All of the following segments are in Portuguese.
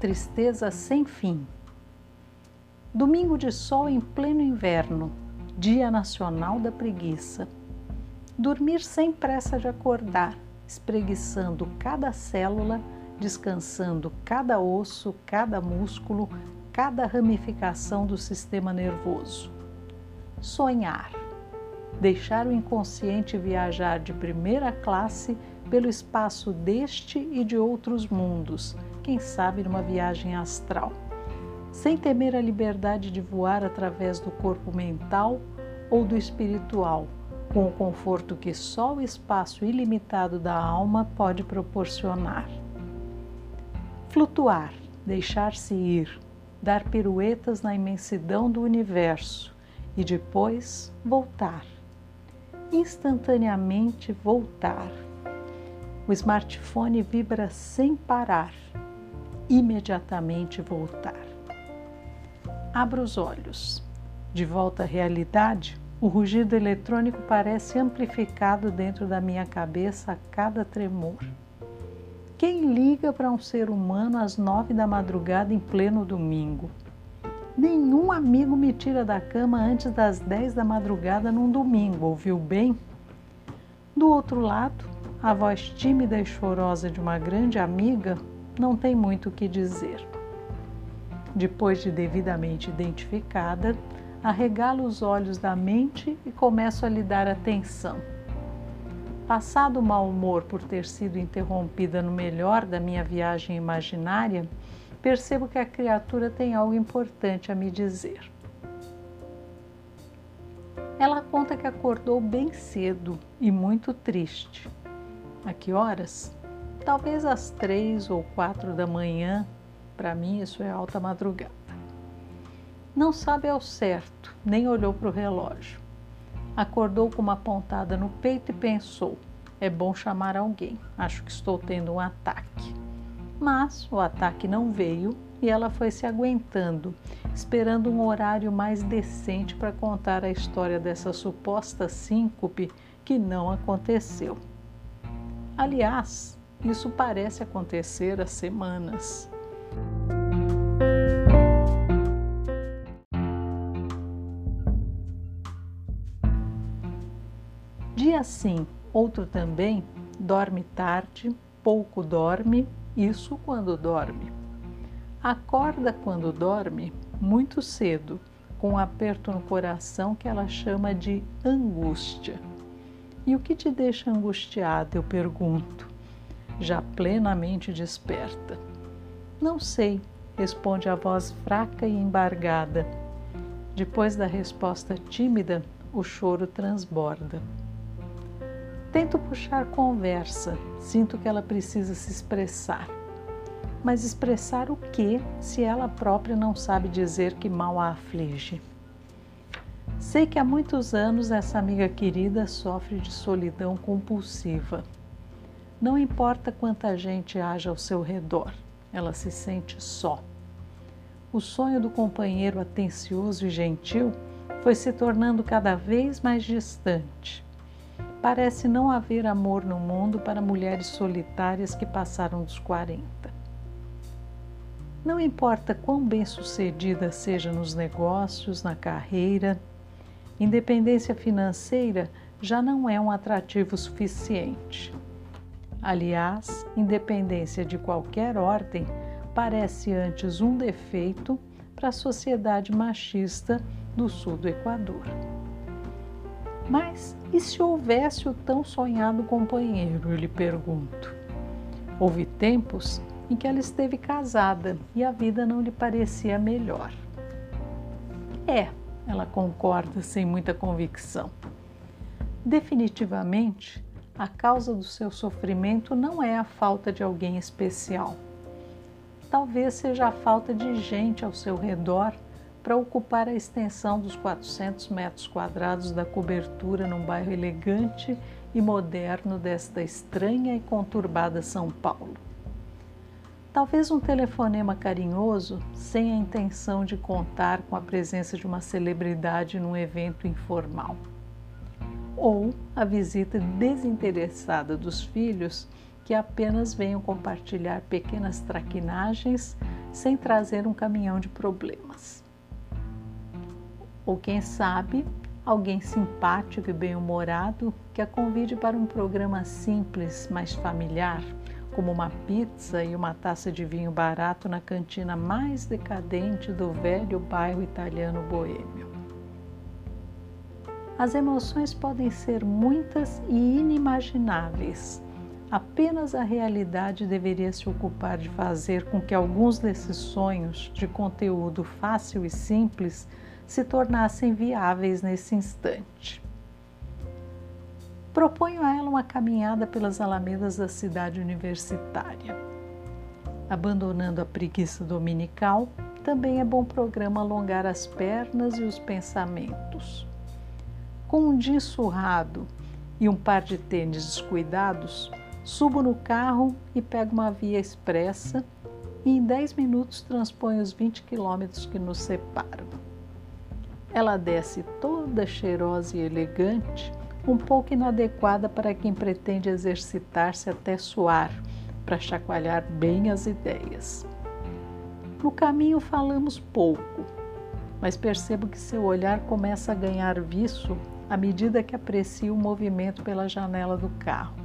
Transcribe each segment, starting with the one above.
tristeza sem fim. Domingo de sol em pleno inverno, Dia Nacional da Preguiça. Dormir sem pressa de acordar, espreguiçando cada célula, descansando cada osso, cada músculo, cada ramificação do sistema nervoso. Sonhar. Deixar o inconsciente viajar de primeira classe pelo espaço deste e de outros mundos, quem sabe numa viagem astral, sem temer a liberdade de voar através do corpo mental ou do espiritual, com o conforto que só o espaço ilimitado da alma pode proporcionar. Flutuar, deixar-se ir, dar piruetas na imensidão do universo e depois voltar. Instantaneamente voltar o smartphone vibra sem parar. Imediatamente voltar. Abra os olhos. De volta à realidade, o rugido eletrônico parece amplificado dentro da minha cabeça a cada tremor. Quem liga para um ser humano às nove da madrugada em pleno domingo? Nenhum amigo me tira da cama antes das dez da madrugada num domingo, ouviu bem? Do outro lado, a voz tímida e chorosa de uma grande amiga não tem muito o que dizer. Depois de devidamente identificada, arregalo os olhos da mente e começo a lhe dar atenção. Passado o mau humor por ter sido interrompida no melhor da minha viagem imaginária, percebo que a criatura tem algo importante a me dizer. Ela conta que acordou bem cedo e muito triste a que horas? Talvez às três ou quatro da manhã. Para mim, isso é alta madrugada. Não sabe ao certo, nem olhou para o relógio. Acordou com uma pontada no peito e pensou: é bom chamar alguém, acho que estou tendo um ataque. Mas o ataque não veio e ela foi se aguentando, esperando um horário mais decente para contar a história dessa suposta síncope que não aconteceu. Aliás, isso parece acontecer há semanas. Dia sim, outro também, dorme tarde, pouco dorme, isso quando dorme. Acorda quando dorme muito cedo, com um aperto no coração que ela chama de angústia. E o que te deixa angustiada? Eu pergunto, já plenamente desperta. Não sei, responde a voz fraca e embargada. Depois da resposta tímida, o choro transborda. Tento puxar conversa, sinto que ela precisa se expressar. Mas expressar o que se ela própria não sabe dizer que mal a aflige? Sei que há muitos anos essa amiga querida sofre de solidão compulsiva. Não importa quanta gente haja ao seu redor, ela se sente só. O sonho do companheiro atencioso e gentil foi se tornando cada vez mais distante. Parece não haver amor no mundo para mulheres solitárias que passaram dos 40. Não importa quão bem-sucedida seja nos negócios, na carreira, independência financeira já não é um atrativo suficiente. Aliás, independência de qualquer ordem parece antes um defeito para a sociedade machista do sul do Equador. Mas e se houvesse o tão sonhado companheiro? Eu lhe pergunto. Houve tempos em que ela esteve casada e a vida não lhe parecia melhor. É, ela concorda sem muita convicção. Definitivamente, a causa do seu sofrimento não é a falta de alguém especial. Talvez seja a falta de gente ao seu redor para ocupar a extensão dos 400 metros quadrados da cobertura num bairro elegante e moderno desta estranha e conturbada São Paulo. Talvez um telefonema carinhoso sem a intenção de contar com a presença de uma celebridade num evento informal. Ou a visita desinteressada dos filhos que apenas venham compartilhar pequenas traquinagens sem trazer um caminhão de problemas. Ou quem sabe, alguém simpático e bem-humorado que a convide para um programa simples, mas familiar, como uma pizza e uma taça de vinho barato na cantina mais decadente do velho bairro italiano boêmio. As emoções podem ser muitas e inimagináveis. Apenas a realidade deveria se ocupar de fazer com que alguns desses sonhos de conteúdo fácil e simples se tornassem viáveis nesse instante. Proponho a ela uma caminhada pelas alamedas da cidade universitária. Abandonando a preguiça dominical, também é bom programa alongar as pernas e os pensamentos. Com um dia surrado e um par de tênis descuidados, subo no carro e pego uma via expressa e em 10 minutos transponho os 20 quilômetros que nos separam. Ela desce toda cheirosa e elegante, um pouco inadequada para quem pretende exercitar-se até suar, para chacoalhar bem as ideias. No caminho falamos pouco, mas percebo que seu olhar começa a ganhar viço à medida que aprecio o movimento pela janela do carro.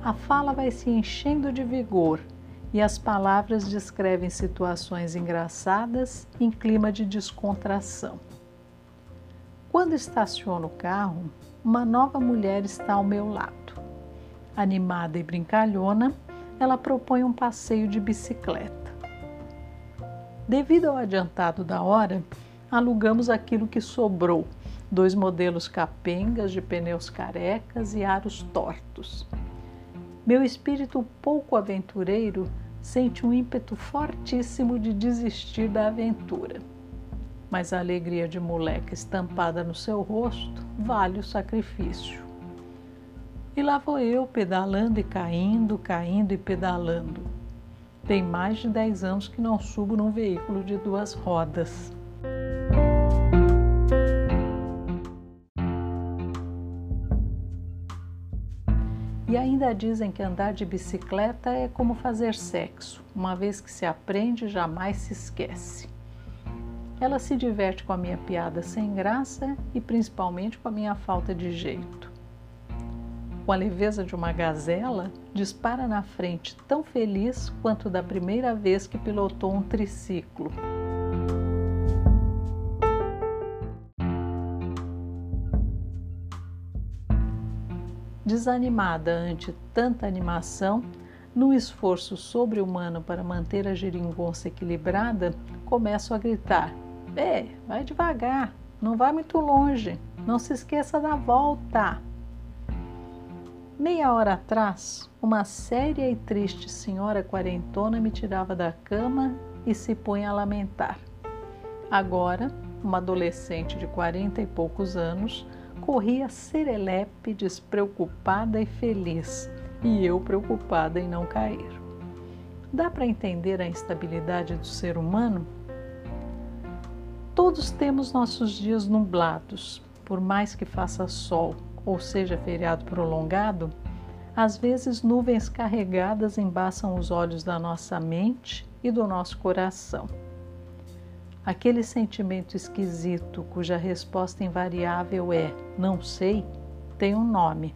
A fala vai se enchendo de vigor e as palavras descrevem situações engraçadas em clima de descontração. Quando estaciono o carro, uma nova mulher está ao meu lado. Animada e brincalhona, ela propõe um passeio de bicicleta. Devido ao adiantado da hora, alugamos aquilo que sobrou: dois modelos capengas de pneus carecas e aros tortos. Meu espírito pouco aventureiro sente um ímpeto fortíssimo de desistir da aventura. Mas a alegria de moleque estampada no seu rosto vale o sacrifício. E lá vou eu pedalando e caindo, caindo e pedalando. Tem mais de 10 anos que não subo num veículo de duas rodas. E ainda dizem que andar de bicicleta é como fazer sexo, uma vez que se aprende, jamais se esquece. Ela se diverte com a minha piada sem graça e principalmente com a minha falta de jeito. Com a leveza de uma gazela, dispara na frente tão feliz quanto da primeira vez que pilotou um triciclo. Desanimada ante tanta animação, no esforço sobre-humano para manter a geringonça equilibrada, começo a gritar: É, vai devagar, não vai muito longe, não se esqueça da volta. Meia hora atrás, uma séria e triste senhora quarentona me tirava da cama e se punha a lamentar. Agora, uma adolescente de quarenta e poucos anos corria serelepe, despreocupada e feliz, e eu preocupada em não cair. Dá para entender a instabilidade do ser humano? Todos temos nossos dias nublados, por mais que faça sol ou seja feriado prolongado, às vezes nuvens carregadas embaçam os olhos da nossa mente e do nosso coração. Aquele sentimento esquisito cuja resposta invariável é não sei, tem um nome.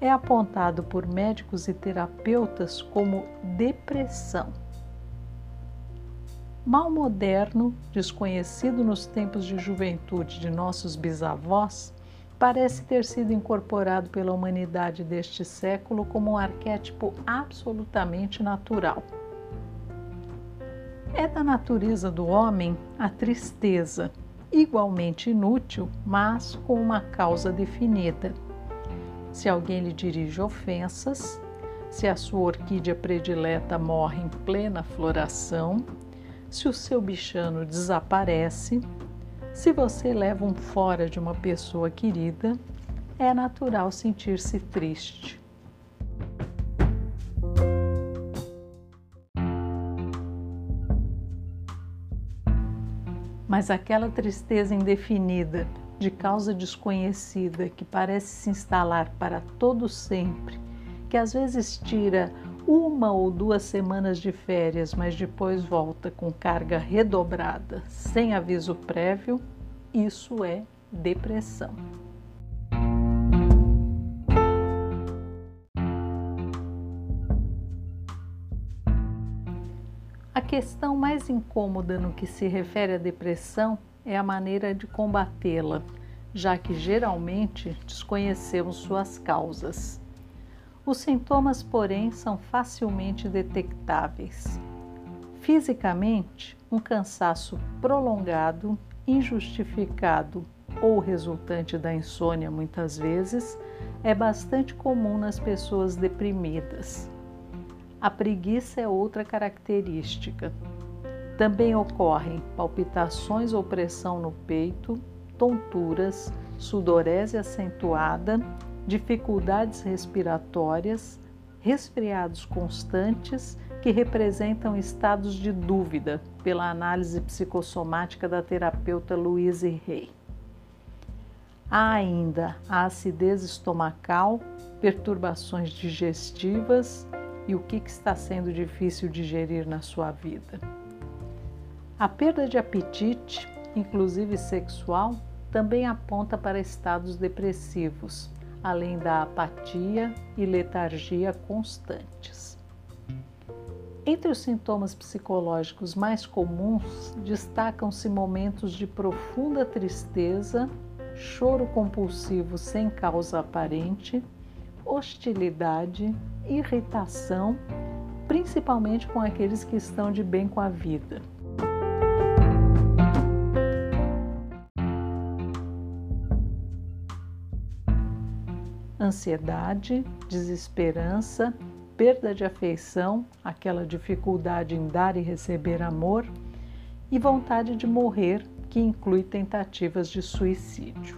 É apontado por médicos e terapeutas como depressão. Mal moderno, desconhecido nos tempos de juventude de nossos bisavós, parece ter sido incorporado pela humanidade deste século como um arquétipo absolutamente natural. É da natureza do homem a tristeza, igualmente inútil, mas com uma causa definida. Se alguém lhe dirige ofensas, se a sua orquídea predileta morre em plena floração, se o seu bichano desaparece, se você leva um fora de uma pessoa querida, é natural sentir-se triste. Mas aquela tristeza indefinida, de causa desconhecida, que parece se instalar para todo sempre, que às vezes tira uma ou duas semanas de férias, mas depois volta com carga redobrada, sem aviso prévio, isso é depressão. Questão mais incômoda no que se refere à depressão é a maneira de combatê-la, já que geralmente desconhecemos suas causas. Os sintomas, porém, são facilmente detectáveis. Fisicamente, um cansaço prolongado, injustificado ou resultante da insônia, muitas vezes, é bastante comum nas pessoas deprimidas. A preguiça é outra característica. Também ocorrem palpitações ou pressão no peito, tonturas, sudorese acentuada dificuldades respiratórias, resfriados constantes que representam estados de dúvida pela análise psicossomática da terapeuta Louise Rey. Há ainda a acidez estomacal, perturbações digestivas e o que está sendo difícil digerir na sua vida. A perda de apetite, inclusive sexual, também aponta para estados depressivos, além da apatia e letargia constantes. Entre os sintomas psicológicos mais comuns, destacam-se momentos de profunda tristeza, choro compulsivo sem causa aparente, hostilidade, irritação, principalmente com aqueles que estão de bem com a vida. ansiedade, desesperança, perda de afeição, aquela dificuldade em dar e receber amor, e vontade de morrer, que inclui tentativas de suicídio.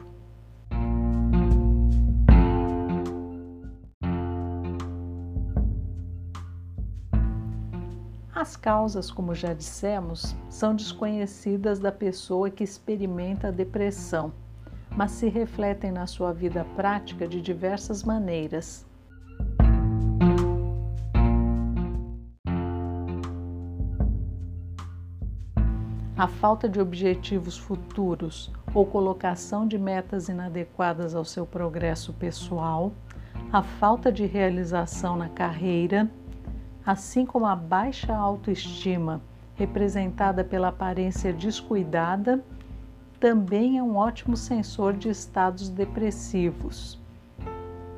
As causas, como já dissemos, são desconhecidas da pessoa que experimenta depressão mas se refletem na sua vida prática de diversas maneiras. A falta de objetivos futuros ou colocação de metas inadequadas ao seu progresso pessoal, a falta de realização na carreira, assim como a baixa autoestima, representada pela aparência descuidada também é um ótimo sensor de estados depressivos.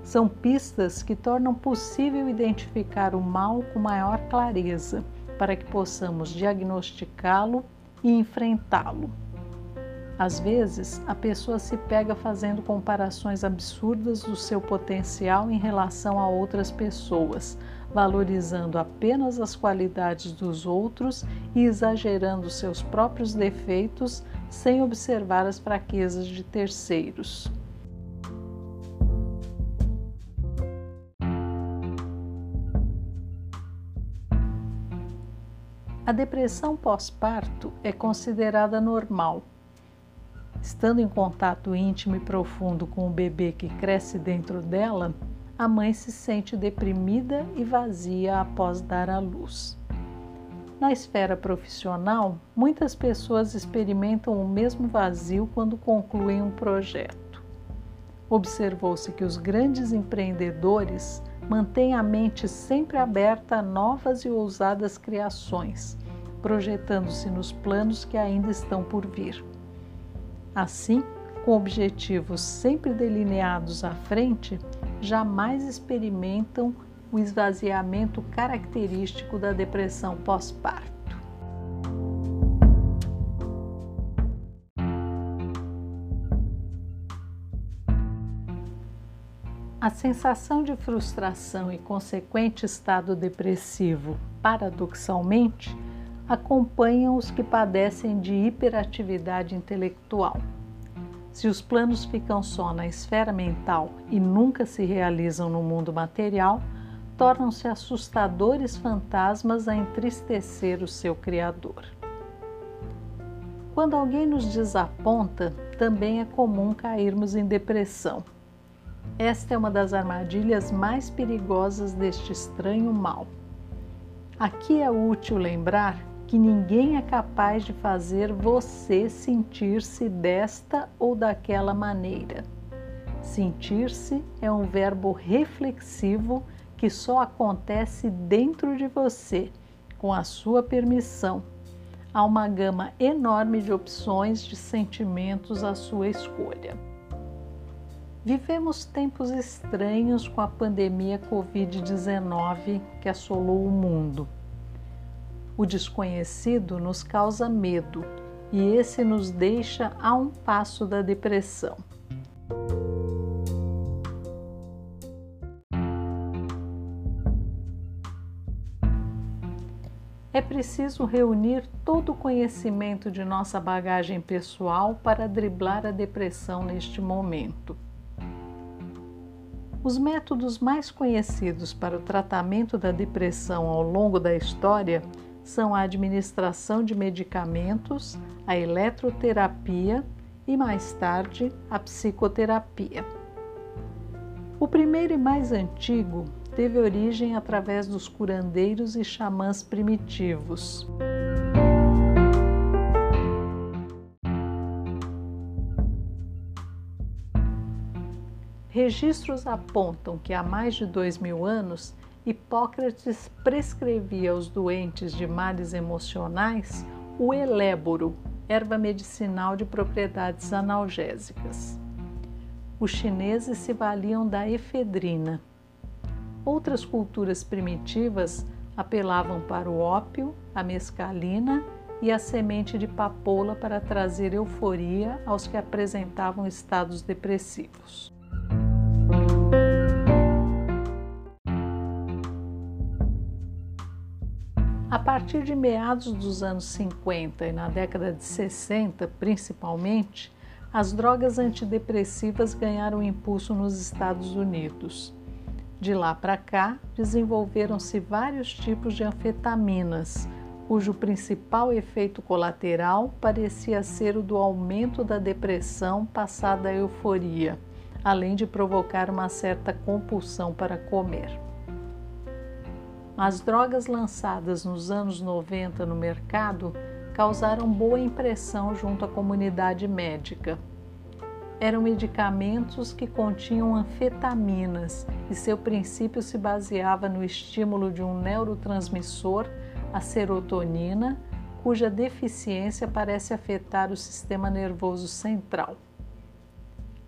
São pistas que tornam possível identificar o mal com maior clareza, para que possamos diagnosticá-lo e enfrentá-lo. Às vezes, a pessoa se pega fazendo comparações absurdas do seu potencial em relação a outras pessoas, valorizando apenas as qualidades dos outros e exagerando seus próprios defeitos sem observar as fraquezas de terceiros. A depressão pós-parto é considerada normal. Estando em contato íntimo e profundo com o bebê que cresce dentro dela, a mãe se sente deprimida e vazia após dar à luz. Na esfera profissional, muitas pessoas experimentam o mesmo vazio quando concluem um projeto. Observou-se que os grandes empreendedores mantêm a mente sempre aberta a novas e ousadas criações, projetando-se nos planos que ainda estão por vir. Assim, com objetivos sempre delineados à frente, jamais experimentam o esvaziamento característico da depressão pós-parto. A sensação de frustração e consequente estado depressivo, paradoxalmente, acompanham os que padecem de hiperatividade intelectual. Se os planos ficam só na esfera mental e nunca se realizam no mundo material, tornam-se assustadores fantasmas a entristecer o seu Criador. Quando alguém nos desaponta, também é comum cairmos em depressão esta é uma das armadilhas mais perigosas deste estranho mal. Aqui é útil lembrar que ninguém é capaz de fazer você sentir-se desta ou daquela maneira. Sentir-se é um verbo reflexivo que só acontece dentro de você, com a sua permissão. Há uma gama enorme de opções de sentimentos à sua escolha. Vivemos tempos estranhos com a pandemia Covid-19 que assolou o mundo. O desconhecido nos causa medo e esse nos deixa a um passo da depressão. É preciso reunir todo o conhecimento de nossa bagagem pessoal para driblar a depressão neste momento. Os métodos mais conhecidos para o tratamento da depressão ao longo da história são a administração de medicamentos, a eletroterapia e, mais tarde, a psicoterapia. O primeiro e mais antigo teve origem através dos curandeiros e xamãs primitivos. Registros apontam que há mais de dois mil anos Hipócrates prescrevia aos doentes de males emocionais o eléboro, erva medicinal de propriedades analgésicas. Os chineses se valiam da efedrina. Outras culturas primitivas apelavam para o ópio, a mescalina e a semente de papoula para trazer euforia aos que apresentavam estados depressivos. A partir de meados dos anos 50 e na década de 60, principalmente, as drogas antidepressivas ganharam impulso nos Estados Unidos. De lá para cá, desenvolveram-se vários tipos de anfetaminas, cujo principal efeito colateral parecia ser o do aumento da depressão passada a euforia, além de provocar uma certa compulsão para comer. As drogas lançadas nos anos 90 no mercado causaram boa impressão junto à comunidade médica. Eram medicamentos que continham anfetaminas e seu princípio se baseava no estímulo de um neurotransmissor, a serotonina, cuja deficiência parece afetar o sistema nervoso central.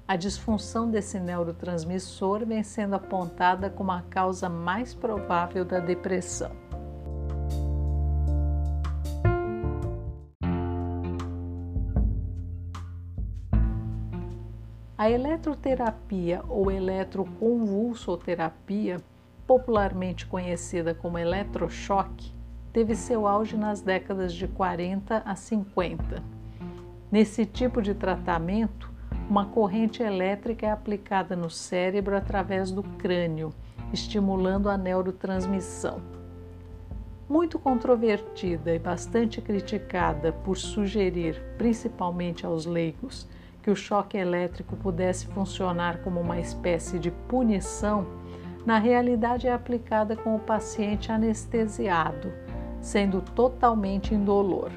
A disfunção desse neurotransmissor vem sendo apontada como a causa mais provável da depressão. A eletroterapia ou eletroconvulsoterapia, popularmente conhecida como eletrochoque, teve seu auge nas décadas de 40 a 50. Nesse tipo de tratamento, uma corrente elétrica é aplicada no cérebro através do crânio, estimulando a neurotransmissão. Muito controvertida e bastante criticada por sugerir, principalmente aos leigos, que o choque elétrico pudesse funcionar como uma espécie de punição, na realidade é aplicada com o paciente anestesiado, sendo totalmente indolor.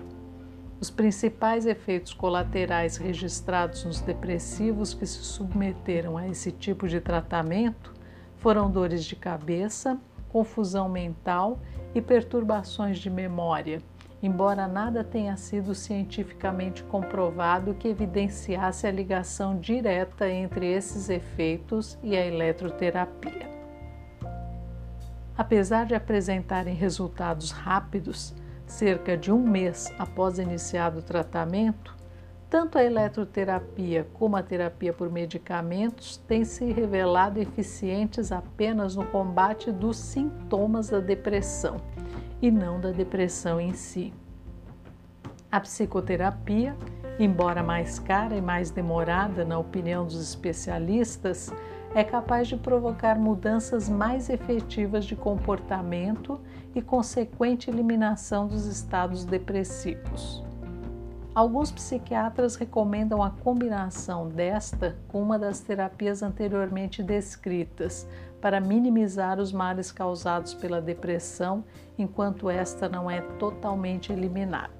Os principais efeitos colaterais registrados nos depressivos que se submeteram a esse tipo de tratamento foram dores de cabeça, confusão mental e perturbações de memória, embora nada tenha sido cientificamente comprovado que evidenciasse a ligação direta entre esses efeitos e a eletroterapia. Apesar de apresentarem resultados rápidos, cerca de um mês após iniciado o tratamento, Tanto a eletroterapia como a terapia por medicamentos têm se revelado eficientes apenas no combate dos sintomas da depressão e não da depressão em si. A psicoterapia, embora mais cara e mais demorada, na opinião dos especialistas, é capaz de provocar mudanças mais efetivas de comportamento e consequente eliminação dos estados depressivos. Alguns psiquiatras recomendam a combinação desta com uma das terapias anteriormente descritas para minimizar os males causados pela depressão enquanto esta não é totalmente eliminada.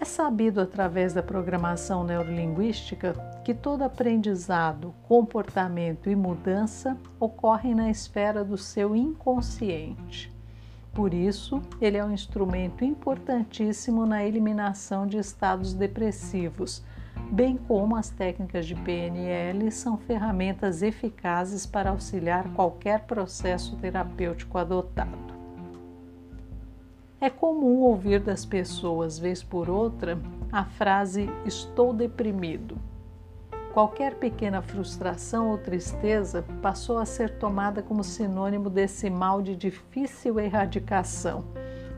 É sabido através da programação neurolinguística que todo aprendizado, comportamento e mudança ocorrem na esfera do seu inconsciente. Por isso, ele é um instrumento importantíssimo na eliminação de estados depressivos, bem como as técnicas de PNL são ferramentas eficazes para auxiliar qualquer processo terapêutico adotado. É comum ouvir das pessoas, vez por outra, a frase estou deprimido Qualquer pequena frustração ou tristeza passou a ser tomada como sinônimo desse mal de difícil erradicação,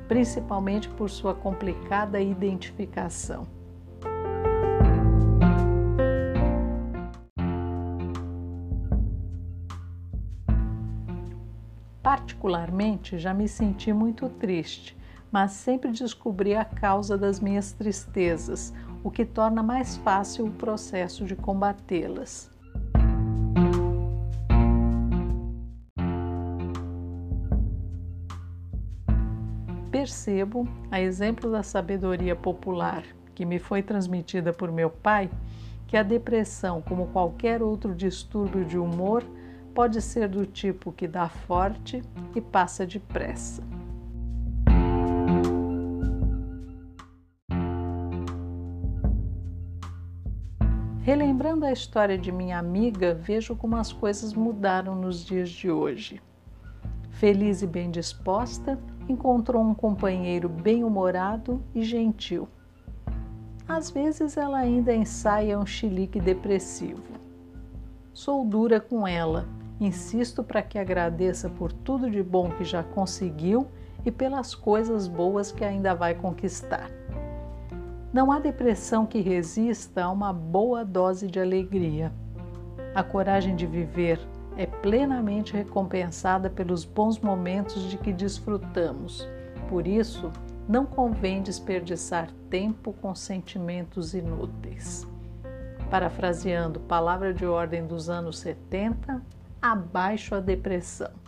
principalmente por sua complicada identificação. Particularmente, já me senti muito triste, mas sempre descobri a causa das minhas tristezas, o que torna mais fácil o processo de combatê-las. Percebo, a exemplo da sabedoria popular que me foi transmitida por meu pai, que a depressão, como qualquer outro distúrbio de humor, pode ser do tipo que dá forte e passa depressa. Relembrando a história de minha amiga, vejo como as coisas mudaram nos dias de hoje. Feliz e bem disposta, encontrou um companheiro bem-humorado e gentil. Às vezes ela ainda ensaia um chilique depressivo. Sou dura com ela, insisto para que agradeça por tudo de bom que já conseguiu e pelas coisas boas que ainda vai conquistar. Não há depressão que resista a uma boa dose de alegria. A coragem de viver é plenamente recompensada pelos bons momentos de que desfrutamos. Por isso, não convém desperdiçar tempo com sentimentos inúteis. Parafraseando palavra de ordem dos anos 70, abaixo a depressão.